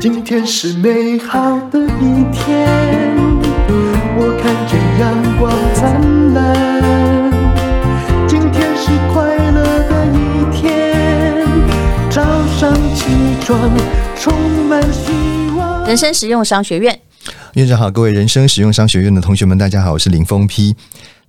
今天是美好的一天，我看见阳光灿烂。今天是快乐的一天，早上起床充满希望。人生实用商学院，院长好，各位人生实用商学院的同学们，大家好，我是林峰丕。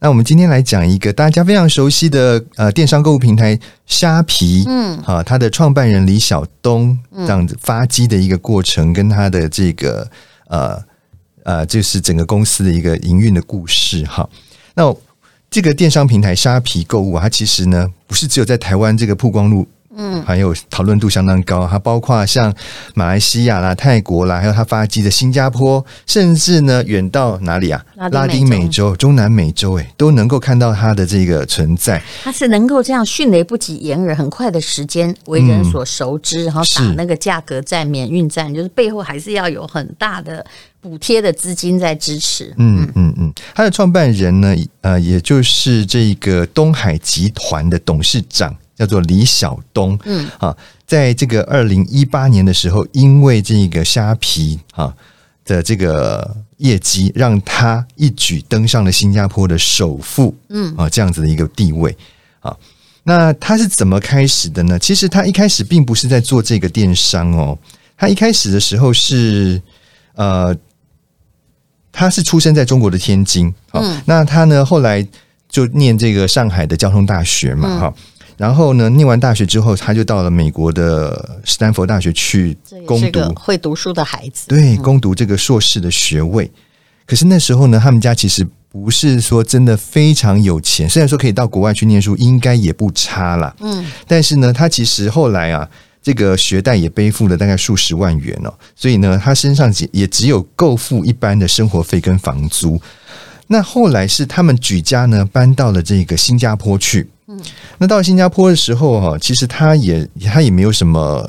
那我们今天来讲一个大家非常熟悉的呃电商购物平台虾皮，嗯，哈，它的创办人李晓东这样子发迹的一个过程，跟他的这个呃呃，就是整个公司的一个营运的故事。哈，那这个电商平台虾皮购物啊，它其实呢不是只有在台湾这个曝光度。嗯，还有讨论度相当高，它包括像马来西亚啦、泰国啦，还有它发迹的新加坡，甚至呢远到哪里啊？拉丁美洲、中南美洲，哎，都能够看到它的这个存在。它是能够这样迅雷不及掩耳，很快的时间为人所熟知，嗯、然后打那个价格战、免运战，就是背后还是要有很大的补贴的资金在支持。嗯嗯嗯，它的创办人呢，呃，也就是这个东海集团的董事长。叫做李小东，嗯啊，在这个二零一八年的时候，因为这个虾皮啊的这个业绩，让他一举登上了新加坡的首富，嗯啊这样子的一个地位啊。那他是怎么开始的呢？其实他一开始并不是在做这个电商哦，他一开始的时候是呃，他是出生在中国的天津，嗯，那他呢后来就念这个上海的交通大学嘛，哈。然后呢，念完大学之后，他就到了美国的斯坦福大学去攻读。会读书的孩子，对，攻读这个硕士的学位。嗯。可是那时候呢，他们家其实不是说真的非常有钱，虽然说可以到国外去念书，应该也不差啦。嗯，但是呢，他其实后来啊，这个学贷也背负了大概数十万元哦，所以呢，他身上也只有够付一般的生活费跟房租。那后来是他们举家呢搬到了这个新加坡去。嗯，那到新加坡的时候哈，其实他也他也没有什么，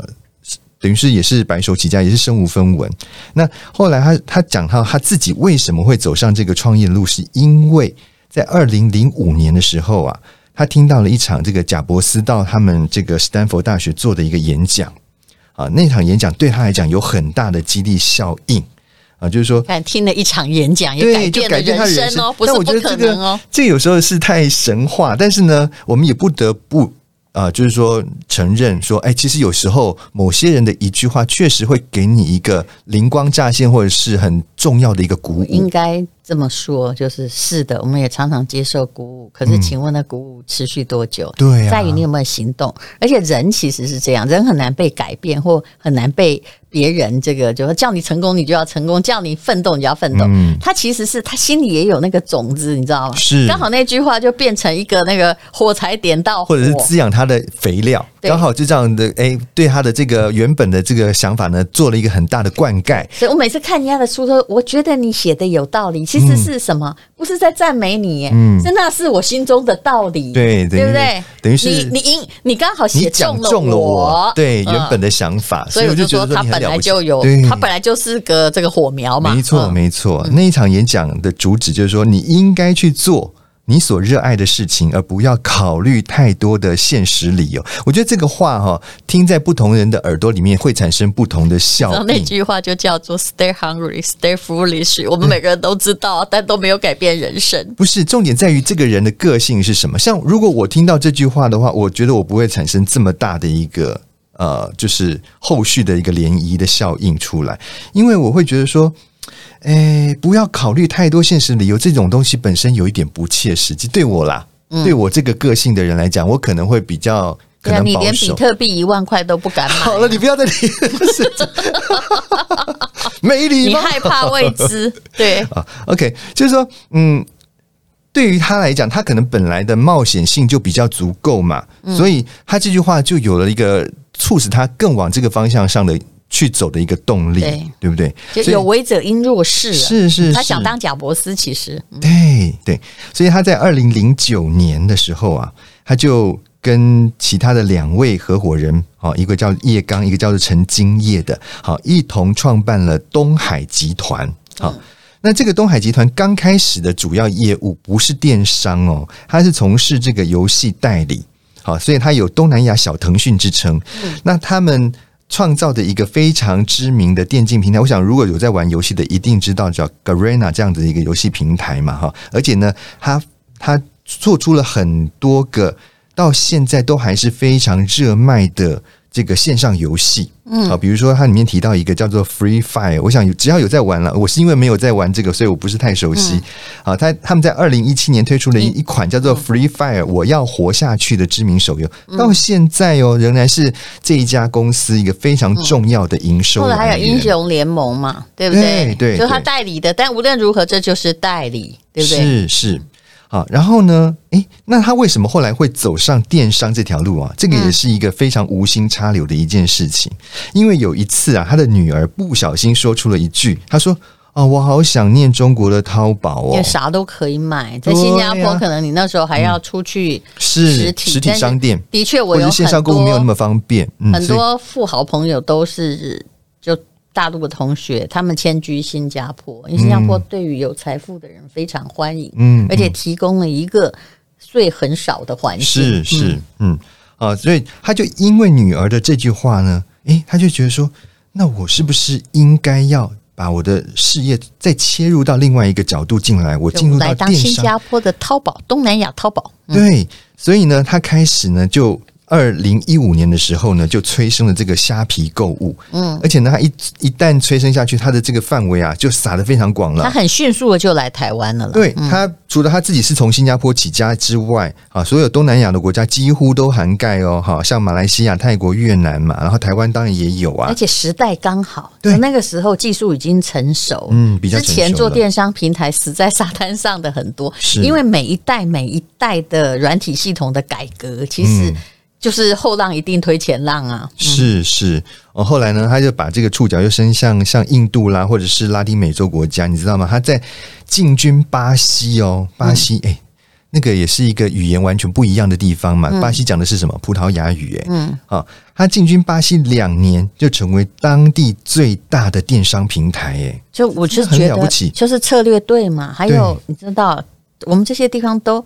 等于是也是白手起家，也是身无分文。那后来他他讲到他自己为什么会走上这个创业路，是因为在二零零五年的时候啊，他听到了一场这个贾伯斯到他们这个斯坦福大学做的一个演讲啊，那场演讲对他来讲有很大的激励效应。啊，就是说，看听了一场演讲，也改变了人生哦，不是不可能哦。这个有时候是太神话，但是呢，我们也不得不啊，就是说承认说，哎，其实有时候某些人的一句话，确实会给你一个灵光乍现，或者是很重要的一个鼓舞。应该这么说，就是是的，我们也常常接受鼓舞。可是，请问那鼓舞持续多久？嗯、对、啊，在于你有没有行动。而且，人其实是这样，人很难被改变，或很难被。别人这个就是叫你成功，你就要成功；叫你奋斗，你就要奋斗。嗯，他其实是他心里也有那个种子，你知道吗？是，刚好那句话就变成一个那个火柴点到火，或者是滋养他的肥料。刚好就这样的，哎，对他的这个原本的这个想法呢，做了一个很大的灌溉。所以我每次看人家的书说，我觉得你写的有道理。其实是什么？嗯、不是在赞美你，嗯，是那是我心中的道理。对，对不对？等于是你你你刚好写中了我，中了我对原本的想法，嗯、所以我就觉得他本来就有，他本来就是个这个火苗嘛。没错，没错。那一场演讲的主旨就是说，你应该去做。你所热爱的事情，而不要考虑太多的现实理由。我觉得这个话哈，听在不同人的耳朵里面会产生不同的效应。那句话就叫做 “Stay hungry, stay foolish”。我们每个人都知道，但都没有改变人生。不是，重点在于这个人的个性是什么。像如果我听到这句话的话，我觉得我不会产生这么大的一个呃，就是后续的一个涟漪的效应出来，因为我会觉得说。哎，不要考虑太多现实理由，这种东西本身有一点不切实际。对我啦，嗯、对我这个个性的人来讲，我可能会比较可能保守。你连比特币一万块都不敢买。好了，你不要再理，没礼貌。你害怕未知，对啊。OK，就是说，嗯，对于他来讲，他可能本来的冒险性就比较足够嘛，嗯、所以他这句话就有了一个促使他更往这个方向上的。去走的一个动力，对，对不对？就有为者因弱势，是是，是，他想当贾伯斯，其实对对，所以他在二零零九年的时候啊，他就跟其他的两位合伙人，好，一个叫叶刚，一个叫做陈金叶的，好，一同创办了东海集团。好，那这个东海集团刚开始的主要业务不是电商哦，它是从事这个游戏代理。好，所以它有东南亚小腾讯之称。嗯、那他们创造的一个非常知名的电竞平台，我想如果有在玩游戏的，一定知道叫 Garena 这样子的一个游戏平台嘛，哈。而且呢，它它做出了很多个到现在都还是非常热卖的。这个线上游戏，嗯，啊，比如说它里面提到一个叫做 Free Fire，我想只要有在玩了，我是因为没有在玩这个，所以我不是太熟悉。好，他他们在二零一七年推出了一一款叫做 Free Fire，我要活下去的知名手游，到现在哦，仍然是这一家公司一个非常重要的营收。后来还有英雄联盟嘛，对不对？对，就他代理的，但无论如何，这就是代理，对不对？是是。好，然后呢？诶，那他为什么后来会走上电商这条路啊？这个也是一个非常无心插柳的一件事情。因为有一次啊，他的女儿不小心说出了一句，他说：“哦，我好想念中国的淘宝哦，啥都可以买，在新加坡可能你那时候还要出去是实体商店，的确我有线上购物没有那么方便，很多富豪朋友都是就。”大陆的同学，他们迁居新加坡，因为新加坡对于有财富的人非常欢迎，嗯，而且提供了一个税很少的环境，是是，嗯。啊，所以他就因为女儿的这句话呢，诶，他就觉得说，那我是不是应该要把我的事业再切入到另外一个角度进来？我进入到电商，新加坡的淘宝，东南亚淘宝，对，所以呢，他开始呢就。二零一五年的时候呢，就催生了这个虾皮购物，嗯，而且呢，它一一旦催生下去，它的这个范围啊，就撒得非常广了。它很迅速的就来台湾了。对，它、嗯、除了它自己是从新加坡起家之外，啊，所有东南亚的国家几乎都涵盖哦，哈，像马来西亚、泰国、越南嘛，然后台湾当然也有啊。而且时代刚好，对，那个时候技术已经成熟，嗯，比较成熟。之前做电商平台死在沙滩上的很多，是因为每一代每一代的软体系统的改革，其实、嗯。就是后浪一定推前浪啊！是是，哦，后来呢，他就把这个触角又伸向像印度啦，或者是拉丁美洲国家，你知道吗？他在进军巴西哦，巴西哎、嗯欸，那个也是一个语言完全不一样的地方嘛。嗯、巴西讲的是什么？葡萄牙语哎，嗯，啊，他进军巴西两年就成为当地最大的电商平台哎，就我就觉得很了不起，就是策略对嘛。还有你知道，我们这些地方都。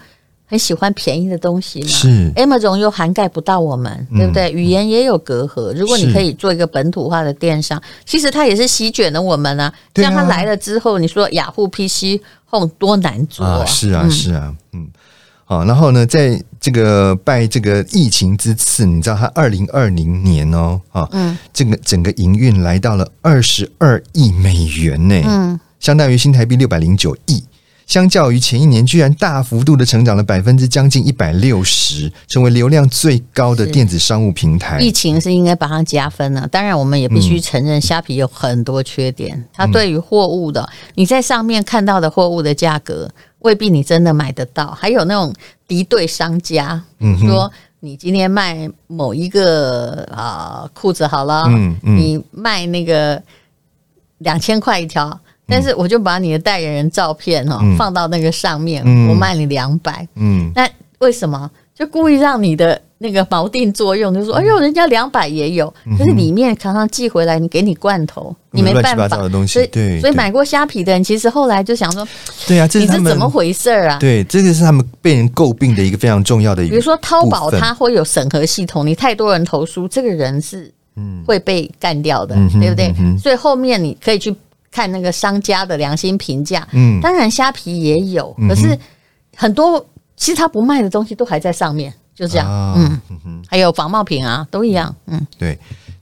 很喜欢便宜的东西嘛？是 Amazon 又涵盖不到我们，对不对？语言也有隔阂。如果你可以做一个本土化的电商，其实它也是席卷了我们啊。像它来了之后，你说雅虎 PC Home 多难做啊？是啊，是啊，嗯。好，然后呢，在这个拜这个疫情之赐，你知道它二零二零年哦，啊，嗯，这个整个营运来到了二十二亿美元呢，嗯，相当于新台币六百零九亿。相较于前一年，居然大幅度的成长了百分之将近一百六十，成为流量最高的电子商务平台。疫情是应该把它加分了，当然我们也必须承认，虾皮有很多缺点。嗯、它对于货物的，你在上面看到的货物的价格，未必你真的买得到。还有那种敌对商家，嗯，说你今天卖某一个啊裤子好了，嗯嗯，你卖那个两千块一条。但是我就把你的代言人照片哈放到那个上面，嗯、我卖你两百。嗯，那为什么就故意让你的那个锚定作用？就说哎呦，人家两百也有，可是里面常常寄回来，你给你罐头，你没办法。所以，对，所以买过虾皮的人，其实后来就想说，对啊，这是你是怎么回事啊？对，这个是他们被人诟病的一个非常重要的一个。比如说淘宝，它会有审核系统，你太多人投诉，这个人是嗯会被干掉的，对不对？所以后面你可以去。看那个商家的良心评价，嗯，当然虾皮也有，可是很多其实他不卖的东西都还在上面，就这样，嗯，还有仿冒品啊，都一样，嗯，对。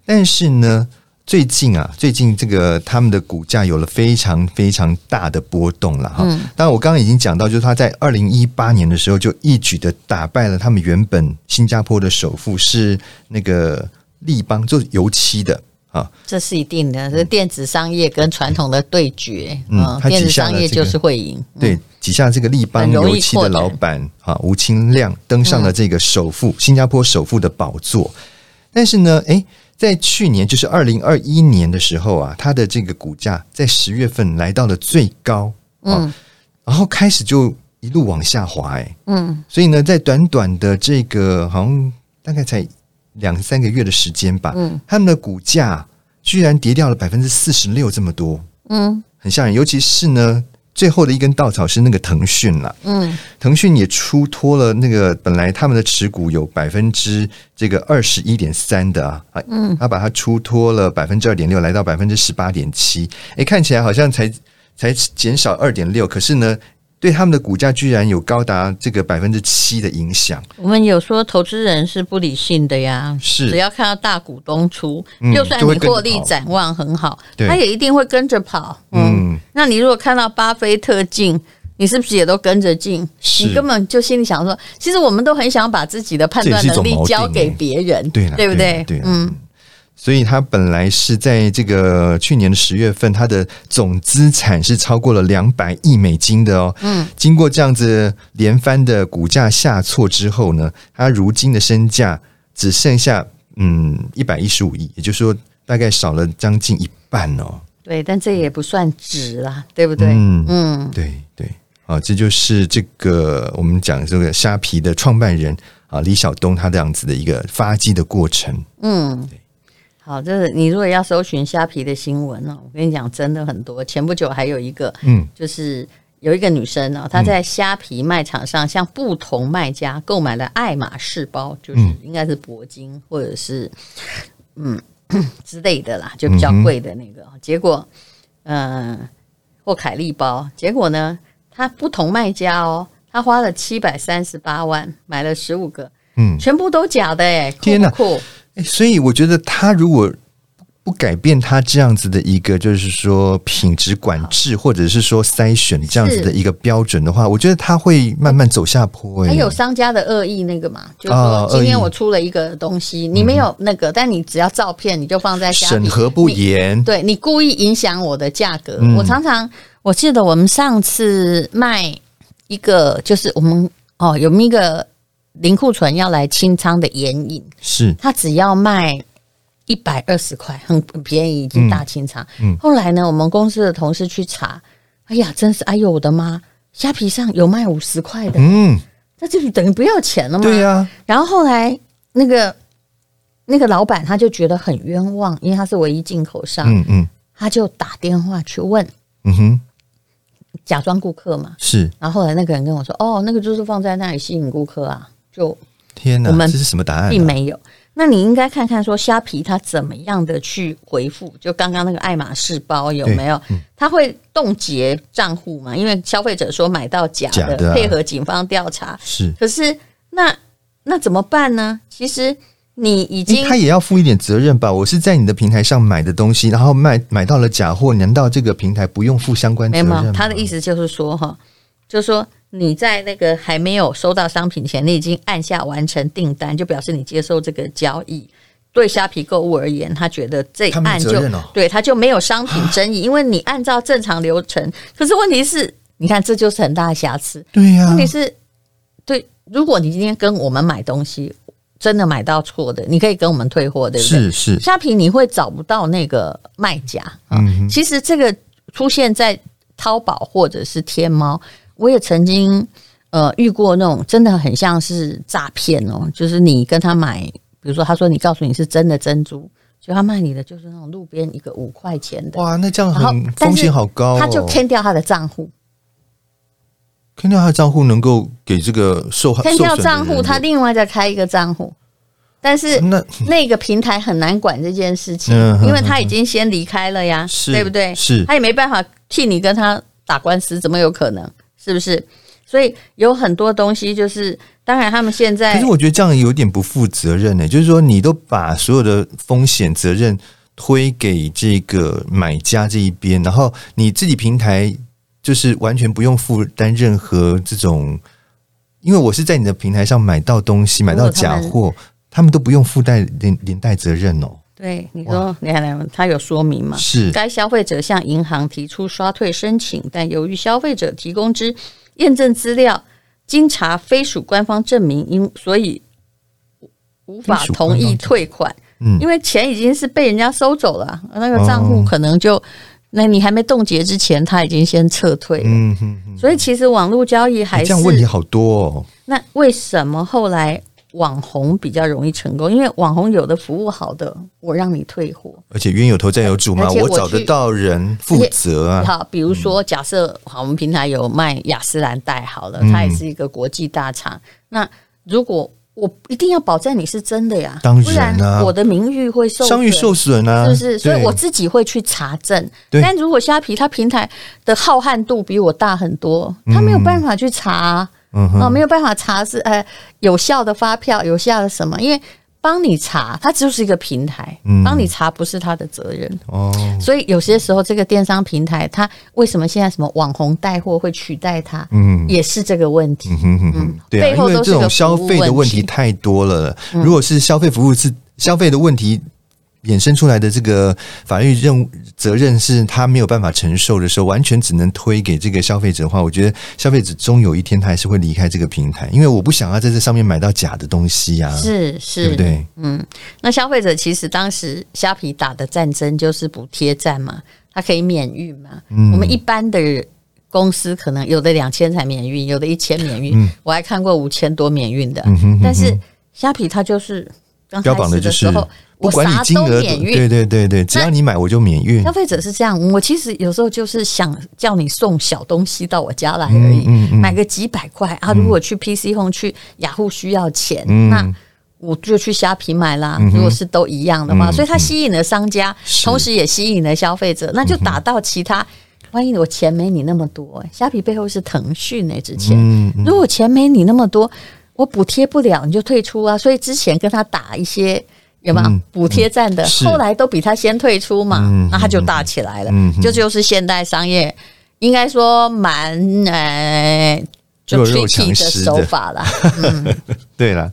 但是呢，最近啊，最近这个他们的股价有了非常非常大的波动了哈。当然，我刚刚已经讲到，就是他在二零一八年的时候就一举的打败了他们原本新加坡的首富是那个立邦，做油漆的。啊，这是一定的，是电子商业跟传统的对决。嗯，电子商业就是会赢。对，旗下这个立邦油漆的老板啊，吴清亮登上了这个首富，新加坡首富的宝座。但是呢，诶，在去年就是二零二一年的时候啊，它的这个股价在十月份来到了最高，嗯，然后开始就一路往下滑，诶，嗯，所以呢，在短短的这个好像大概才。两三个月的时间吧，嗯，他们的股价居然跌掉了百分之四十六，这么多，嗯，很吓人。尤其是呢，最后的一根稻草是那个腾讯了，嗯，腾讯也出脱了那个本来他们的持股有百分之这个二十一点三的啊，嗯，他把它出脱了百分之二点六，来到百分之十八点七，哎，看起来好像才才减少二点六，可是呢。对他们的股价居然有高达这个百分之七的影响。我们有说投资人是不理性的呀，是只要看到大股东出，嗯、就算你获利展望很好，他也一定会跟着跑。嗯，嗯那你如果看到巴菲特进，你是不是也都跟着进？你根本就心里想说，其实我们都很想把自己的判断能力交给别人，对对不对？对，嗯。所以，他本来是在这个去年的十月份，他的总资产是超过了两百亿美金的哦。嗯，经过这样子连番的股价下挫之后呢，他如今的身价只剩下嗯一百一十五亿，也就是说，大概少了将近一半哦。对，但这也不算值啦，对不对？嗯嗯，对对，啊，这就是这个我们讲这个虾皮的创办人啊李晓东他这样子的一个发迹的过程。嗯。好，就是你如果要搜寻虾皮的新闻呢，我跟你讲，真的很多。前不久还有一个，嗯，就是有一个女生呢，她在虾皮卖场上向不同卖家购买了爱马仕包，就是应该是铂金或者是嗯之类的啦，就比较贵的那个。结果，嗯，或凯利包，结果呢，她不同卖家哦，她花了七百三十八万买了十五个，嗯，全部都假的哎，天哪！所以我觉得他如果不改变他这样子的一个，就是说品质管制，或者是说筛选这样子的一个标准的话，我觉得他会慢慢走下坡。还有商家的恶意那个嘛，就是说今天我出了一个东西，你没有那个，但你只要照片你就放在虾皮，审核不严，对你故意影响我的价格。我常常我记得我们上次卖一个，就是我们哦有一个。零库存要来清仓的眼影，是它只要卖一百二十块，很便宜，已经大清仓。嗯，嗯后来呢，我们公司的同事去查，哎呀，真是哎呦我的妈！虾皮上有卖五十块的，嗯，那就是等于不要钱了嘛。对呀、啊。然后后来那个那个老板他就觉得很冤枉，因为他是唯一进口商，嗯嗯，他就打电话去问，嗯哼。假装顾客嘛，是。然后后来那个人跟我说：“哦，那个就是放在那里吸引顾客啊。”就天哪，我们这是什么答案？并没有。那你应该看看说虾皮它怎么样的去回复？就刚刚那个爱马仕包有没有？它会冻结账户嘛？因为消费者说买到假的，配合警方调查。是，可是那那怎么办呢？其实你已经他也要负一点责任吧？我是在你的平台上买的东西，然后卖买到了假货，难道这个平台不用负相关责任吗？他的意思就是说哈，就是说。你在那个还没有收到商品前，你已经按下完成订单，就表示你接受这个交易。对虾皮购物而言，他觉得这一按就对他就没有商品争议，因为你按照正常流程。可是问题是，你看这就是很大的瑕疵。对呀，问题是，对，如果你今天跟我们买东西，真的买到错的，你可以跟我们退货，对不对？是是，虾皮你会找不到那个卖家啊。其实这个出现在淘宝或者是天猫。我也曾经呃遇过那种真的很像是诈骗哦，就是你跟他买，比如说他说你告诉你是真的珍珠，就他卖你的就是那种路边一个五块钱的，哇，那这样很风险好高哦，他就坑掉他的账户，坑掉他的账户能够给这个受害，坑掉账户，他另外再开一个账户，但是那那个平台很难管这件事情，因为他已经先离开了呀，对不对？是，他也没办法替你跟他打官司，怎么有可能？是不是？所以有很多东西，就是当然他们现在，可是我觉得这样有点不负责任呢。就是说，你都把所有的风险责任推给这个买家这一边，然后你自己平台就是完全不用负担任何这种，因为我是在你的平台上买到东西，买到假货，他们都不用负担连连带责任哦。对，你说，你看，他有说明吗？是该消费者向银行提出刷退申请，但由于消费者提供之验证资料经查非属官方证明，因所以无法同意退款。嗯，因为钱已经是被人家收走了，那个账户可能就，那你还没冻结之前，他已经先撤退了。嗯，所以其实网络交易还是这样问题好多哦。那为什么后来？网红比较容易成功，因为网红有的服务好的，我让你退货，而且冤有头债有主嘛，我，我找得到人负责啊。好，比如说假设好，我们平台有卖雅诗兰黛好了，它也是一个国际大厂，嗯、那如果。我一定要保证你是真的呀，当然啊，不然我的名誉会受商誉受损啊，是不是？所以我自己会去查证。但如果虾皮它平台的浩瀚度比我大很多，他没有办法去查啊，啊，没有办法查是呃有效的发票，有效的什么？因为。帮你查，它就是一个平台，帮你查不是他的责任哦。所以有些时候，这个电商平台，它为什么现在什么网红带货会取代它？嗯，也是这个问题。嗯，对啊，因为这种消费的问题太多了。如果是消费服务是消费的问题。衍生出来的这个法律任务责任是他没有办法承受的时候，完全只能推给这个消费者的话，我觉得消费者终有一天他还是会离开这个平台，因为我不想要在这上面买到假的东西啊，是是，对不对？嗯，那消费者其实当时虾皮打的战争就是补贴战嘛，它可以免运嘛。嗯，我们一般的公司可能有的两千才免运，有的一千免运，嗯，我还看过五千多免运的，嗯哼，但是虾皮它就是刚开始的时候。不管你金额，对对对对，只要你买我就免运。消费者是这样，我其实有时候就是想叫你送小东西到我家来而已，嗯嗯、买个几百块啊。如果去 PC Home 去雅虎需要钱，嗯、那我就去虾皮买啦。嗯、如果是都一样的话，嗯、所以它吸引了商家，嗯、同时也吸引了消费者，那就打到其他。万一我钱没你那么多，虾皮背后是腾讯呢？之前，如果钱没你那么多，我补贴不了，你就退出啊。所以之前跟他打一些。有没有补贴站的？后来都比他先退出嘛，那他就大起来了。这就是现代商业，应该说蛮呃，就 tricky 的手法了。对了，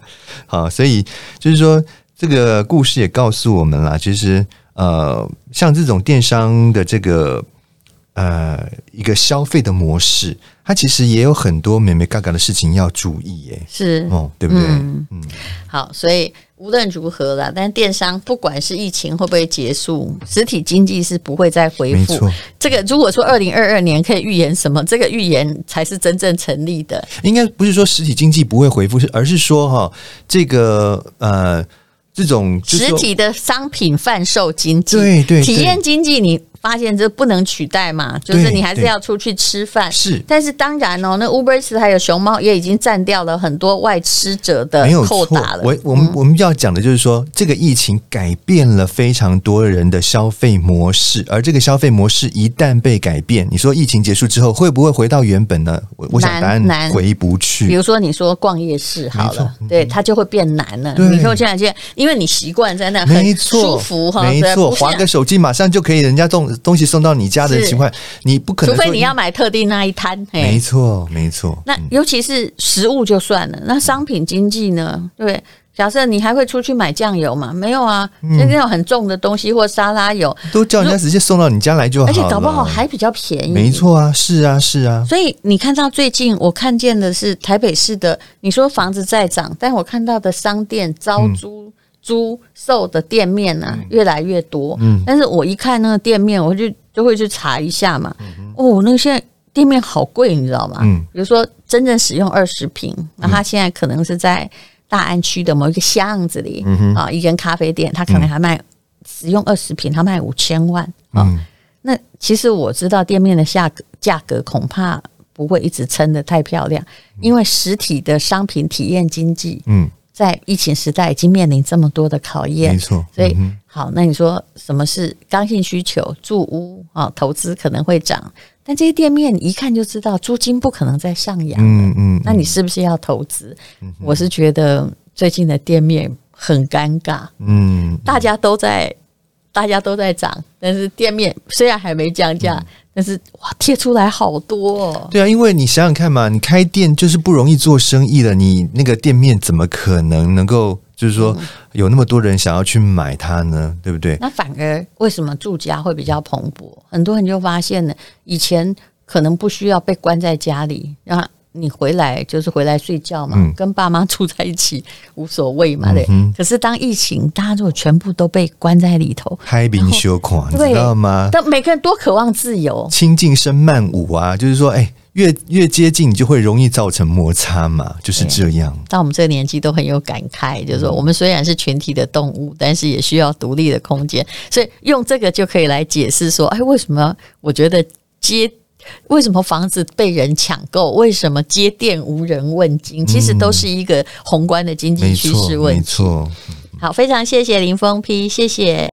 好，所以就是说，这个故事也告诉我们了，其实呃，像这种电商的这个呃一个消费的模式，它其实也有很多美美嘎嘎的事情要注意耶。是哦，对不对？嗯，好，所以。无论如何啦，但电商不管是疫情会不会结束，实体经济是不会再恢复。这个如果说二零二二年可以预言什么，这个预言才是真正成立的。应该不是说实体经济不会恢复，是而是说哈，这个呃，这种实体的商品贩售经济，对对，体验经济你。发现这不能取代嘛，就是你还是要出去吃饭。是，但是当然哦，那 Uber Eats 还有熊猫也已经占掉了很多外吃者的扣打了。我我们我们要讲的就是说，这个疫情改变了非常多人的消费模式，而这个消费模式一旦被改变，你说疫情结束之后会不会回到原本呢？我我想答案回不去。比如说你说逛夜市好了，对，它就会变难了。你说这两件，因为你习惯在那很舒服哈，没错，划个手机马上就可以，人家动。东西送到你家的情况，你不可能，除非你要买特定那一摊。没错，没错。那尤其是食物就算了，那商品经济呢？对，假设你还会出去买酱油吗？没有啊，那种很重的东西或沙拉油，都叫人家直接送到你家来就好了，而且搞不好还比较便宜。没错啊，是啊，是啊。所以你看到最近我看见的是台北市的，你说房子在涨，但我看到的商店招租。嗯租售的店面呢、啊，越来越多。嗯，但是我一看那个店面，我就就会去查一下嘛。嗯、哦，那个现在店面好贵，你知道吗？嗯，比如说真正使用二十平，那他现在可能是在大安区的某一个巷子里，嗯哼啊，一间咖啡店，他可能还卖使用二十平，他卖五千万啊。嗯、那其实我知道店面的价格价格恐怕不会一直撑得太漂亮，因为实体的商品体验经济，嗯。在疫情时代已经面临这么多的考验，没错。所以好，那你说什么是刚性需求？住屋啊，投资可能会涨，但这些店面一看就知道租金不可能再上扬。嗯嗯，那你是不是要投资？我是觉得最近的店面很尴尬。嗯，大家都在，大家都在涨，但是店面虽然还没降价。但是哇，贴出来好多哦。对啊，因为你想想看嘛，你开店就是不容易做生意的，你那个店面怎么可能能够，就是说有那么多人想要去买它呢？对不对？那反而为什么住家会比较蓬勃？很多人就发现了，以前可能不需要被关在家里，让。你回来就是回来睡觉嘛，嗯、跟爸妈住在一起 无所谓嘛，对。嗯、可是当疫情，大家如果全部都被关在里头，海滨修狂，你知道吗？但每个人多渴望自由，清静声曼舞啊，就是说，哎、欸，越越接近，你就会容易造成摩擦嘛，就是这样。到我们这个年纪都很有感慨，就是说，我们虽然是群体的动物，但是也需要独立的空间。所以用这个就可以来解释说，哎，为什么我觉得接，为什么房子被人抢购，为什么接电无人问津，其实都是一个宏观的经济趋势问题。没错，没错。好，非常谢谢林峰批，谢谢。